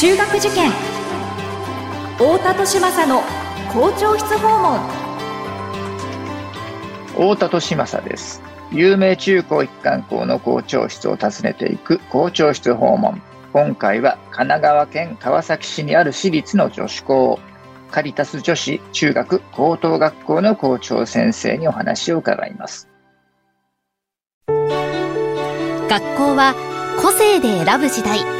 中学受験。太田利政の校長室訪問。太田利政です。有名中高一貫校の校長室を訪ねていく校長室訪問。今回は神奈川県川崎市にある私立の女子校。カリタス女子中学高等学校の校長先生にお話を伺います。学校は個性で選ぶ時代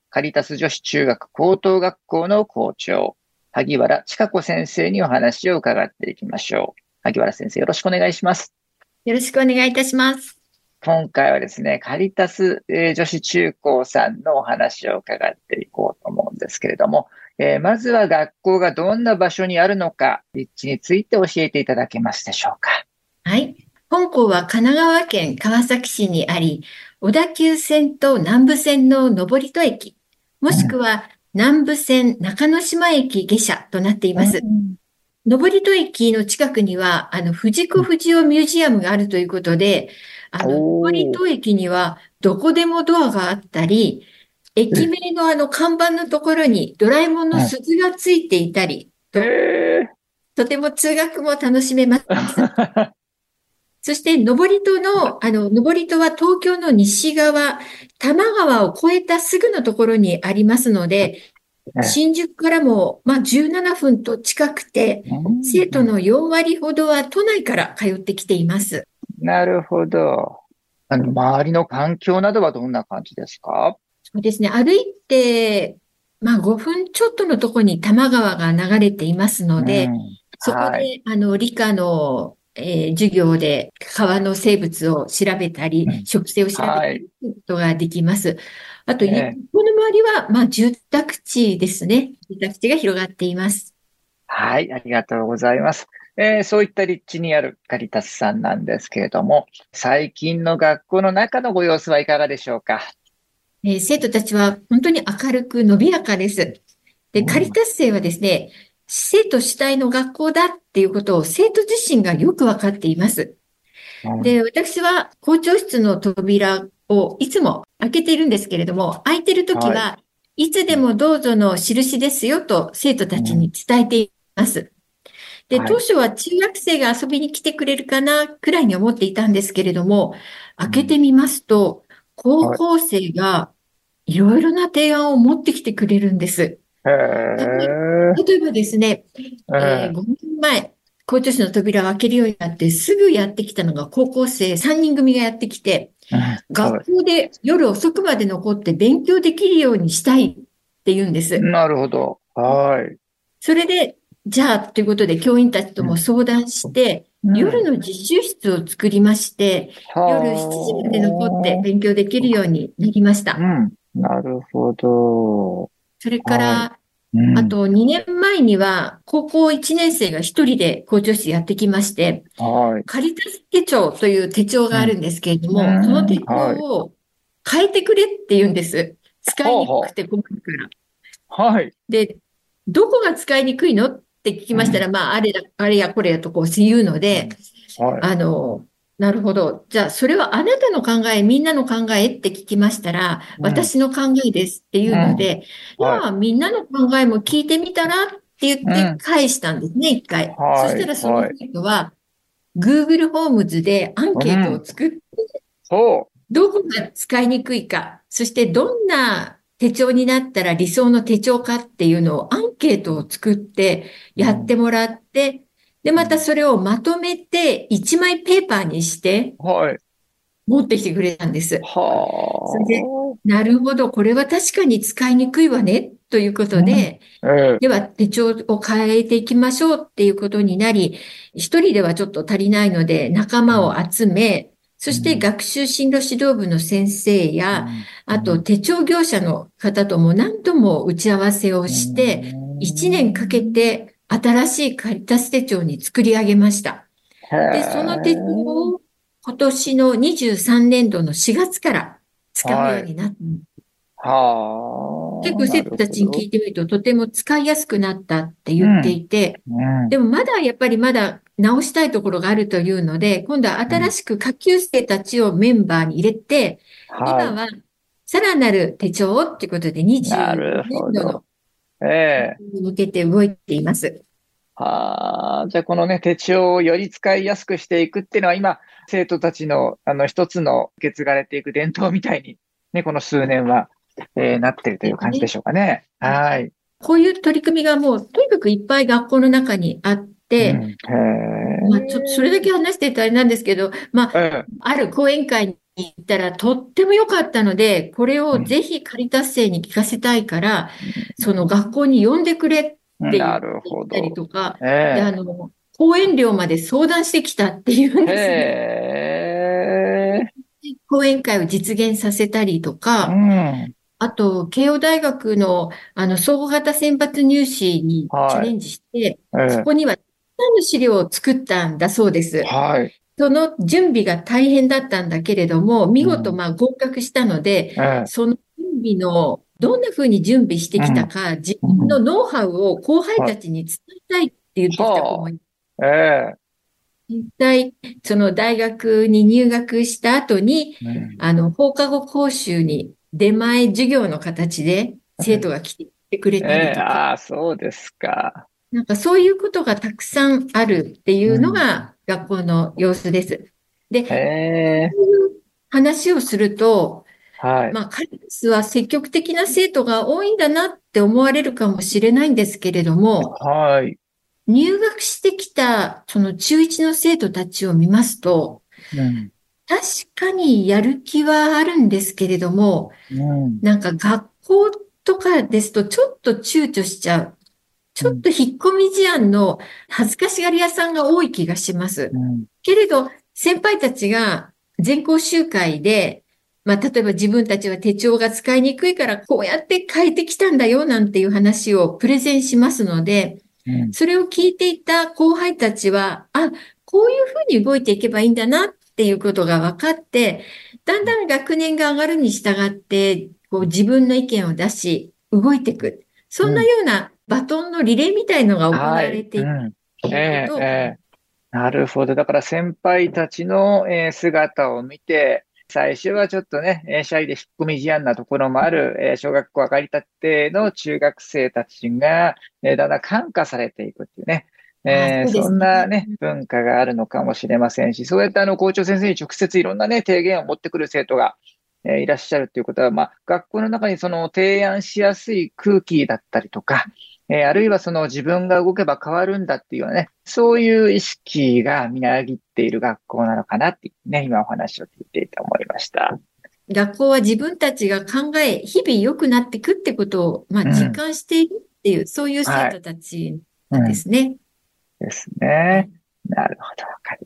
カリタス女子中学高等学校の校長萩原千佳子先生にお話を伺っていきましょう萩原先生よろしくお願いしますよろしくお願いいたします今回はですね、カリタス、え女子中高さんのお話を伺っていこうと思うんですけれども、えー、まずは学校がどんな場所にあるのか、立地について教えていただけますでしょうか。はい。本校は神奈川県川崎市にあり、小田急線と南武線の登戸駅、もしくは南武線中之島駅下車となっています。うん登戸駅の近くには、あの、藤子不二雄ミュージアムがあるということで、あの、登戸駅にはどこでもドアがあったり、駅名のあの看板のところにドラえもんの鈴がついていたり、ととても通学も楽しめます。そして、登戸の、あの、登戸は東京の西側、多摩川を越えたすぐのところにありますので、新宿からも、まあ、17分と近くて、生徒の4割ほどは都内から通ってきています。なるほど。あの、周りの環境などはどんな感じですか？そうですね。歩いて、まあ5分ちょっとのところに多摩川が流れていますので、うん、そこで、はい、あの、理科の、えー、授業で川の生物を調べたり、うん、植生を調べることができます。はい、あと、ね、この周りは、まあ住宅地ですね。住宅地が広がっています。はい、ありがとうございます。えー、そういった立地にあるカリタスさんなんですけれども、最近の学校の中のご様子はいかがでしょうか？えー、生徒たちは本当に明るく伸びやかです。で、カリタス生はですね、生徒主体の学校だっていうことを生徒自身がよくわかっています。で、私は校長室の扉をいつも開けているんですけれども、開いてるときは、いつでもどうぞの印ですよと生徒たちに伝えています。で、当初は中学生が遊びに来てくれるかな、くらいに思っていたんですけれども、開けてみますと、高校生がいろいろな提案を持ってきてくれるんです。例えばですね、えー、5年前、校長室の扉を開けるようになって、すぐやってきたのが高校生3人組がやってきて、学校で夜遅くまで残って勉強できるようにしたいって言うんです。なるほど。はい。それで、じゃあ、ということで、教員たちとも相談して、うん、夜の実習室を作りまして、夜7時まで残って勉強できるようになりました。うん、なるほど。それから、はい。うん、あと2年前には、高校1年生が1人で校長室やってきまして、はい、カリタス手帳という手帳があるんですけれども、その手帳を変えてくれって言うんです。使いにくくて困るから。はい。で、どこが使いにくいの？って聞きましたら、まあ、あれだ、あれやこれやとこう言うので、はい、あの、なるほど。じゃあ、それはあなたの考え、みんなの考えって聞きましたら、うん、私の考えですっていうので、うん。はい、まあ、みんなの考えも聞いてみたらって言って返したんですね、一、回。そしたらその人は、Google ホームズでアンケートを作って、どこが使いにくいか、そしてどんな手帳になったら理想の手帳かっていうのをアンケートを作ってやってもらって、で、またそれをまとめて1枚ペーパーにして、はい。持ってきてくれたんです。はあ。それで、なるほど、これは確かに使いにくいわね、ということで、うん。えー、では手帳を変えていきましょうっていうことになり、一人ではちょっと足りないので仲間を集め、そして学習進路指導部の先生や、あと手帳業者の方とも何度も打ち合わせをして、1年かけて新しいカリタス手帳に作り上げました。で、その手帳を今年の23年度の4月から使うようになった。はあ。結構生徒たちに聞いてみると、とても使いやすくなったって言っていて、うん、でもまだやっぱりまだ直したいところがあるというので、今度は新しく下級生たちをメンバーに入れて、はい、今はさらなる手帳をっていうことで20年度のええ向けて動いています。はあ、じゃあこのね、手帳をより使いやすくしていくっていうのは今、生徒たちのあの一つの受け継がれていく伝統みたいに、ね、この数年は、えー、なってるという感じでしょうかね。はい。こういう取り組みがもうとにかくいっぱい学校の中にあって、うん、まあちょっとそれだけ話してたらあれなんですけど、まあ、ええ、ある講演会に行ったらとっても良かったので、これをぜひ仮達成に聞かせたいから、うん、その学校に呼んでくれって言ったりとか、ええ、であの講演料まで相談してきたっていうんです。ね。講演会を実現させたりとか、うん、あと、慶応大学のあの総合型選抜入試にチャレンジして、はい、そこには何の資料を作ったんだそうです。はい。その準備が大変だったんだけれども、見事まあ合格したので、うん、その準備のどんな風に準備してきたか、うん、自分のノウハウを後輩たちに伝えたいって言ってきた子もいええ。実際、その大学に入学した後に、うん、あの、放課後講習に出前授業の形で生徒が来てくれたりとか。えー、ああ、そうですか。なんかそういうことがたくさんあるっていうのが学校の様子です。で、えー、話をすると、はい。まあ、カリスは積極的な生徒が多いんだなって思われるかもしれないんですけれども、はい。入学してきたその中1の生徒たちを見ますと、うん、確かにやる気はあるんですけれども、うん、なんか学校とかですとちょっと躊躇しちゃう。ちょっと引っ込み思案の恥ずかしがり屋さんが多い気がします。うん、けれど、先輩たちが全校集会で、まあ、例えば自分たちは手帳が使いにくいからこうやって変えてきたんだよなんていう話をプレゼンしますので、うん、それを聞いていた後輩たちは、あ、こういうふうに動いていけばいいんだなっていうことが分かって、だんだん学年が上がるに従って、こう自分の意見を出し、動いていく。そんなようなバトンのリレーみたいのが行われていく。はいうんえーえー、なるほど。だから先輩たちの、えー、姿を見て、最初はちょっとね、シャイで引っ込み思案なところもある、えー、小学校上がりたての中学生たちが、えー、だんだん感化されていくっていうね。えー、そんなね、文化があるのかもしれませんし、そうやってあの校長先生に直接いろんなね、提言を持ってくる生徒が、えー、いらっしゃるということは、まあ、学校の中にその提案しやすい空気だったりとか、えー、あるいはその自分が動けば変わるんだっていうようなね、そういう意識がみなぎっている学校なのかなってね、今お話を聞いていて思いました。学校は自分たちが考え、日々良くなっていくってことを、まあ、実感しているっていう、うん、そういう生徒たちなんですね。はいうん、ですね。なるほど、わかり。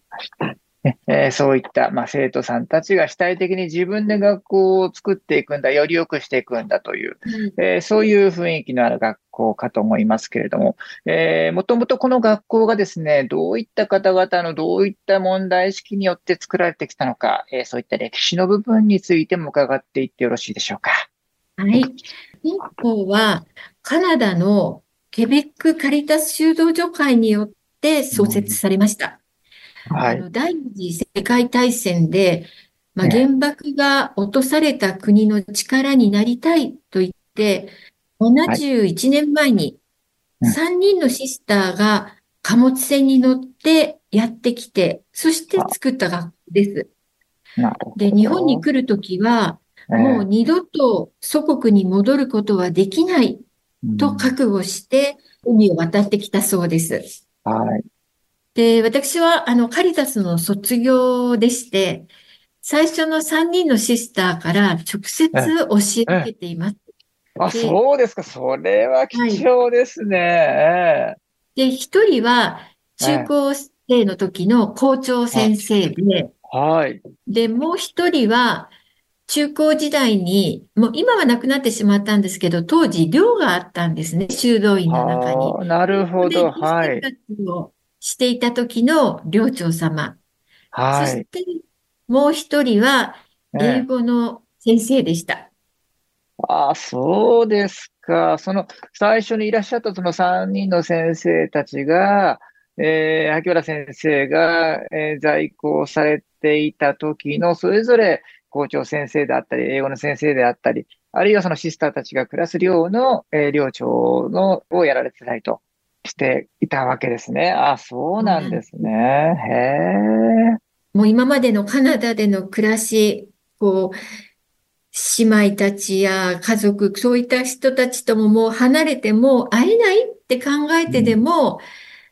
えー、そういった、まあ、生徒さんたちが主体的に自分で学校を作っていくんだ、より良くしていくんだという、うん、えー、そういう雰囲気のある学校かと思いますけれども、えー、もともとこの学校がですね、どういった方々のどういった問題意識によって作られてきたのか、えそういった歴史の部分についても伺っていってよろしいでしょうか。はい。本校はカナダのケベックカリタス修道女会によって創設されました。うん、はい。あの第二次世界大戦で、まあ、原爆が落とされた国の力になりたいと言って、71年前に3人のシスターが貨物船に乗ってやってきて、そして作った学校です。で、日本に来るときは、もう二度と祖国に戻ることはできないと覚悟して海を渡ってきたそうです。はい。で、私はあのカリタスの卒業でして、最初の3人のシスターから直接教え受けています。あ、そうですか。それは貴重ですね。はいで、一人は中高生の時の校長先生で、はい。で、もう一人は中高時代に、もう今はなくなってしまったんですけど、当時寮があったんですね、修道院の中に。なるほど。で、はい。していた時の寮長様。そはい。して、もう一人は英ええ語の先生でした。ああ、そうですか。その、最初にいらっしゃったその3人の先生たちが、えー、萩原先生が、えー在校されていた時の、それぞれ校長先生であったり、英語の先生であったり、あるいはそのシスターたちが暮らす寮の、えー寮長の、をやられてたりとしていたわけですね。あ、そうなんですね。へえ。もう今までのカナダでの暮らし、こう、姉妹たちや家族、そういった人たちとももう離れてもう会えないって考えてでも、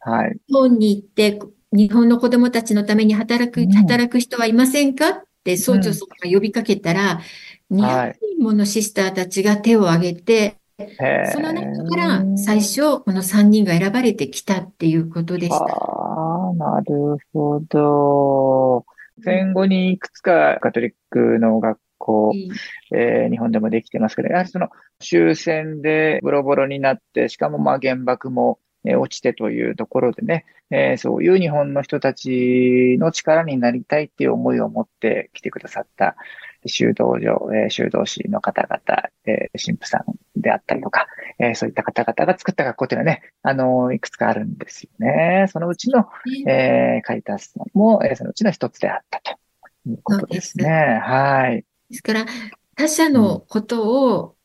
はい。日本に行って、日本の子供たちのために働く、うん働く人はいませんかって総長さんが呼びかけたら、200人ものシスターたちが手を挙げて、へその中から最初、この3人が選ばれてきたっていうことでした。ああ、なるほど。戦後にいくつかカトリックの学校、えー日本でもできてますけど、やはりその終戦でボロボロになって、しかもまあ原爆もえー落ちてというところでね、えーそういう日本の人たちの力になりたいっていう思いを持って来てくださった修道場、えー修道士の方々、えー神父さんであったりとか、えーそういった方々が作った学校っていうのはね、あのーいくつかあるんですよね。そのうちの、ねえーカリタスさんも、えーそのうちの一つであったということですね。はい。ですから、他者のことを、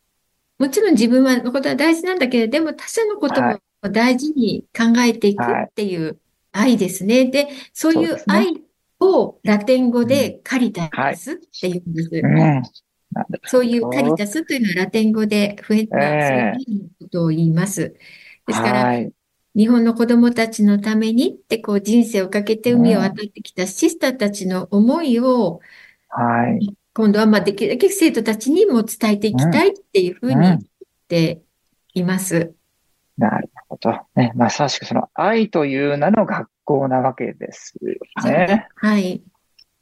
もちろん自分はのことは大事なんだけれど、でも他者のことはも大事に考えていくっていう愛ですね。で、そういうそうですね愛をラテン語でカリタスっていうんです。うん。なんだそういうカリタスというのはラテン語で増え、まあ、ええそういうことを言います。ですから、はい。日本の子供たちのためにってこう人生をかけて海を渡ってきたシスターたちの思いを、はい。今度はまあできるだけ生徒たちにも伝えていきたいっていうふうに言っています。なるほど。ね、まさしくその愛という名の学校なわけですよね。はい。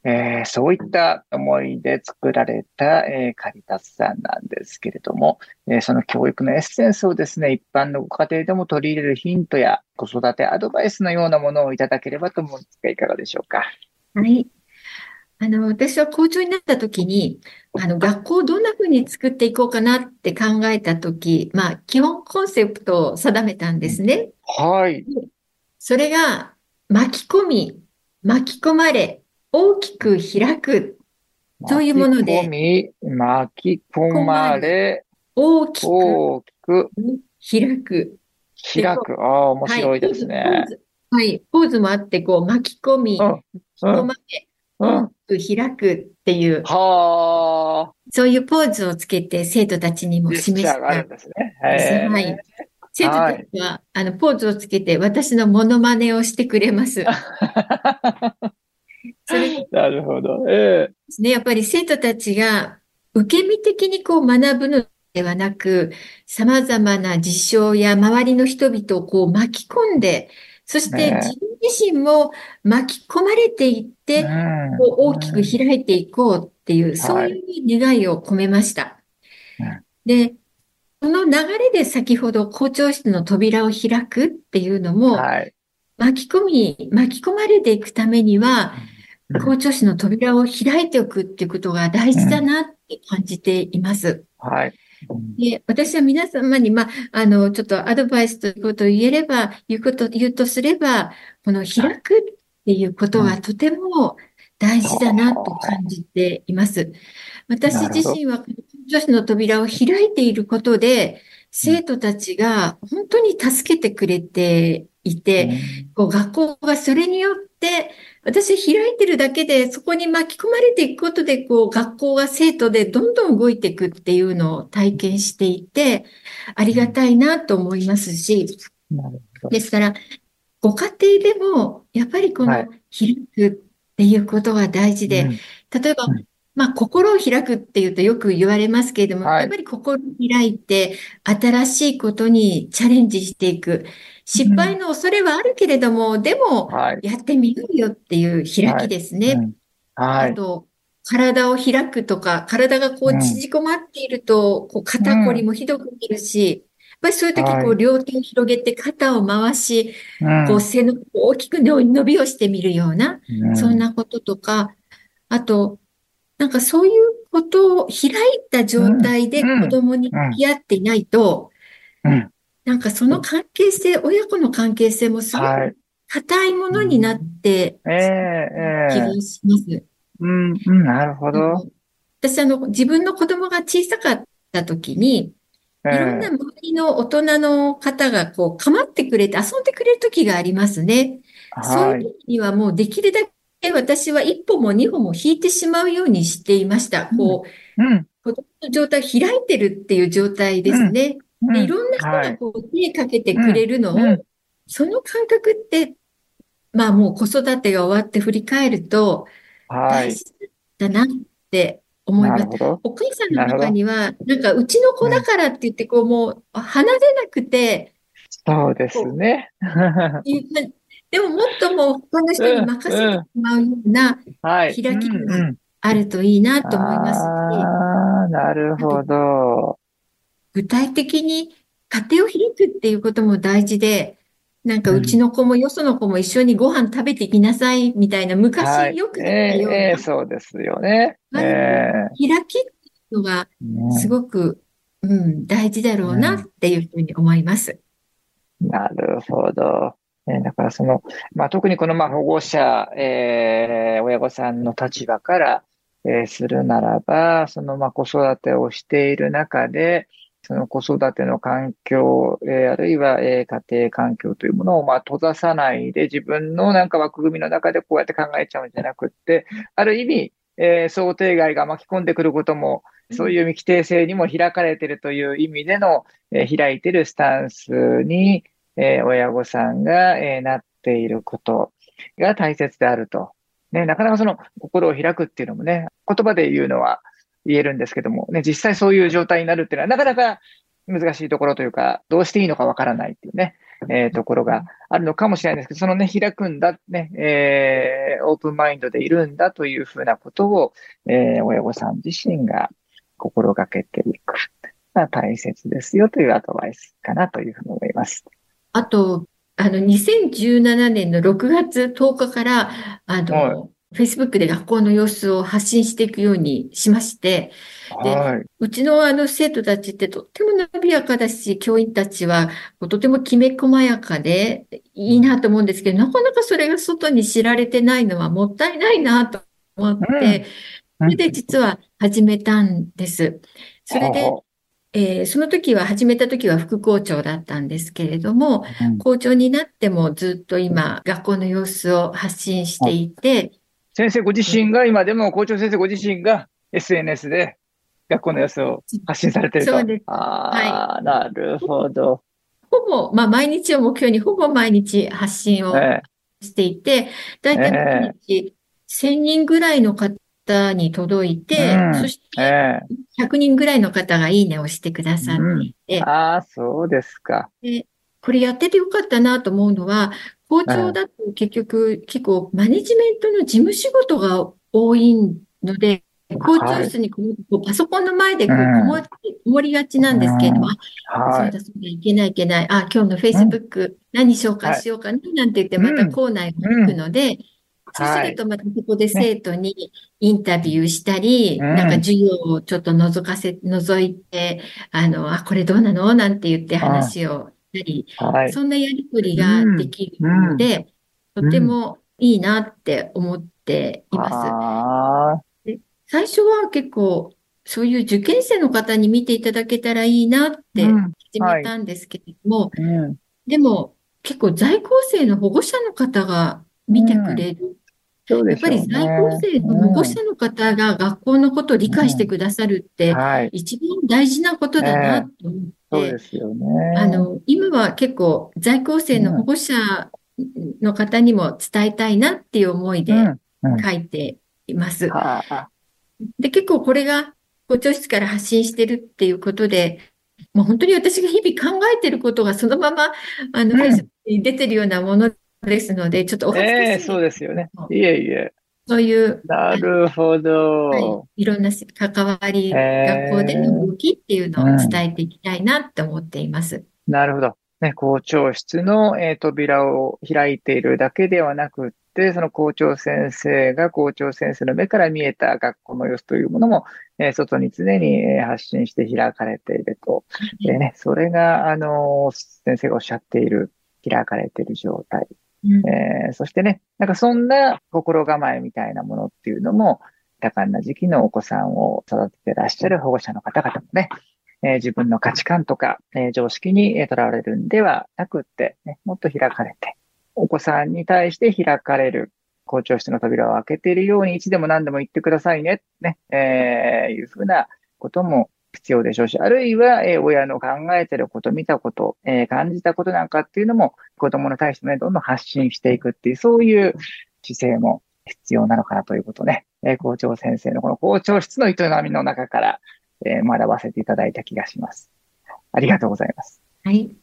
えーそういった思いで作られた、えーカリタスさんなんですけれども、えーその教育のエッセンスをですね、一般のご家庭でも取り入れるヒントや子育てアドバイスのようなものをいただければと思うんですが、いかがでしょうか？はい。あの、私は校長になった時に、あの、学校をどんな風に作っていこうかなって考えた時、まあ、基本コンセプトを定めたんですね。はい。それが、巻き込み、巻き込まれ、大きく開く、そういうもので巻き込み、巻き込まれ、大きく大きく開く。開く。ああ、面白いですね。はい、ポーズもあって、こう、巻き込み、うん、巻き込まれ、うん。大きく開くっていう、はあ、そういうポーズをつけて生徒たちにも示したあるんですね。はい。生徒たちは、あの、ポーズをつけて私のモノマネをしてくれます。それで。なるほど。ええ。すね、やっぱり生徒たちが受け身的にこう学ぶのではなく、様々な事象や周りの人々をこう巻き込んで、そして自分自身も巻き込まれていって、うん。こう大きく開いていこうっていう、そういう願いを込めました。うん。で、その流れで先ほど校長室の扉を開くっていうのも、はい。巻き込み、巻き込まれていくためには、うん校長室の扉を開いておくっていうことが大事だなって感じています。はい。で、私は皆様に、まあ、あの、ちょっとアドバイスということを言えれば、言うこと、言うとすれば、この開くっていうことはとても大事だなと感じています。私自身は、女子の扉を開いていることで、生徒たちが本当に助けてくれていて、こう学校がそれによって、私開いてるだけで、そこに巻き込まれていくことで、こう学校が生徒でどんどん動いていくっていうのを体験していて、ありがたいなと思いますし。ですから、ご家庭でも、やっぱりこのはい開くっていうことが大事で、うん例えばうん、まあ、心を開くっていうとよく言われますけれども、はいやっぱり心を開いて、新しいことにチャレンジしていく。失敗の恐れはあるけれども、でも、はい。やってみようよっていう開きですね。うんはい。あと、体を開くとか、体がこう縮こまっていると、こう肩こりもひどくなるし、ぱりそういう時、こう両手を広げて肩を回し、こう背の大きく伸びをしてみるような、そんなこととか、あと、なんかそういうことを開いた状態で子供に向き合っていないと、なんかその関係性、親子の関係性もすごく硬いものになって気がします。うん、うん、なるほど。私、あの、自分の子供が小さかった時に、いろんな周りの大人の方がこう構ってくれて遊んでくれる時がありますね。そういう時にはもうできるだけ私は一歩も二歩も引いてしまうようにしていました。こう、うん、子供の状態開いてるっていう状態ですね。うん、でいろんな人がこう手かけてくれるのを、その感覚って、まあもう子育てが終わって振り返ると、大事だなって思います。お母さんの中には、なんかうちの子だからって言って、こうもう離れなくて、そうですね。でももっともう他の人に任せてしまうような開きがあるといいなと思いますし。あなるほど。具体的に家庭を開くっていうことも大事で、なんかうちの子もよその子も一緒にご飯食べてきなさいみたいな、昔よく言ったような、えー、そうですよね。えー、開きっていうのがすごく、うん、大事だろうなっていうふうに思います。なるほど。えだからその、まあ、特にこのまあ保護者、えー、親御さんの立場から、えー、するならば、そのまあ子育てをしている中で、その子育ての環境、えー、あるいは、えー、家庭環境というものを、まあ、閉ざさないで、自分のなんか枠組みの中でこうやって考えちゃうんじゃなくって、ある意味、えー、想定外が巻き込んでくることも、そういう未規定性にも開かれているという意味での、えー、開いているスタンスに、えー、親御さんが、えー、なっていることが大切であると。ね、なかなかその心を開くっていうのもね、言葉で言うのは言えるんですけども、ね、実際そういう状態になるっていうのはなかなか難しいところというか、どうしていいのかわからないっていうね、えー、ところがあるのかもしれないんですけど、そのね、開くんだ、ね、えー、オープンマインドでいるんだというふうなことを、えー、親御さん自身が心がけていく。まあ、大切ですよというアドバイスかなというふうに思います。あと、あの、2017年の6月10日から、あの、はい Facebook で学校の様子を発信していくようにしまして、で、はい、うちのあの生徒たちってとっても伸びやかだし、教員たちはとてもきめ細やかでいいなと思うんですけど、なかなかそれが外に知られてないのはもったいないなと思って、うん、それで実は始めたんです。それで、えー、その時は、始めた時は副校長だったんですけれども、うん、校長になってもずっと今、学校の様子を発信していて、先生ご自身が今でも校長先生ご自身が SNS で学校の様子を発信されてると。そうです。ああ、はい、なるほど。ほぼ、まあ毎日を目標にほぼ毎日発信をしていて、だいたい毎日1000人ぐらいの方に届いて、えー、そして100人ぐらいの方がいいねをしてくださっていて。うん、ああ、そうですか。でこれやっててよかったなと思うのは、校長だと結局結構マネジメントの事務仕事が多いので、校長室にこうパソコンの前でこうこも,、こもりがちなんですけれども、あ、そうだそうだ、いけないいけない、あ、今日の Facebook 何しようかしようかな、なんて言ってまた校内を行くので、そうするとまたそこで生徒にインタビューしたり、なんか授業をちょっと覗かせ、覗いて、あの、あ、これどうなの？なんて言って話をたり、はい、そんなやりとりができるので、うん、とてもいいなって思っています。で最初は結構、そういう受験生の方に見ていただけたらいいなって始めたんですけれども、うん。はい、でも結構在校生の保護者の方が見てくれる。やっぱり在校生の保護者の方が学校のことを理解してくださるって、一番大事なことだなと思って、そうですよね。あの、今は結構在校生の保護者の方にも伝えたいなっていう思いで書いています。で、結構これが校長室から発信してるっていうことで、もう本当に私が日々考えてることがそのまま、あの、フェイスに出てるようなものですので、ちょっとお恥ずかしい。えー、そうですよね。いえいえ。そういう、なるほど、はい、いろんな関わり、学校での動きっていうのを伝えていきたいなって思っています。うん、なるほど。ね、校長室の、えー、扉を開いているだけではなくて、その校長先生が校長先生の目から見えた学校の様子というものも、えー、外に常に、え発信して開かれていると。でね、それが、あの先生がおっしゃっている、開かれている状態。うん、えー、そしてね、なんかそんな心構えみたいなものっていうのも、多感な時期のお子さんを育ててらっしゃる保護者の方々もね、えー、自分の価値観とか、えー、常識に、とらわれるんではなくって、ね、もっと開かれて、お子さんに対して開かれる、校長室の扉を開けているように、いつでも何でも言ってくださいね、ね、えー、いうふうなことも必要でしょうし、あるいは、えー、親の考えてること、見たこと、えー、感じたことなんかっていうのも、子供に対してね、どんどん発信していくっていう、そういう姿勢も必要なのかなということね、えー、校長先生のこの校長室の営みの中から、えー、学ばせていただいた気がします。ありがとうございます。はい。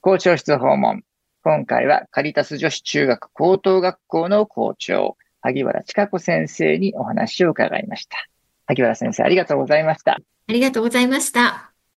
校長室訪問。今回はカリタス女子中学高等学校の校長、萩原千佳子先生にお話を伺いました。萩原先生、ありがとうございました。ありがとうございました。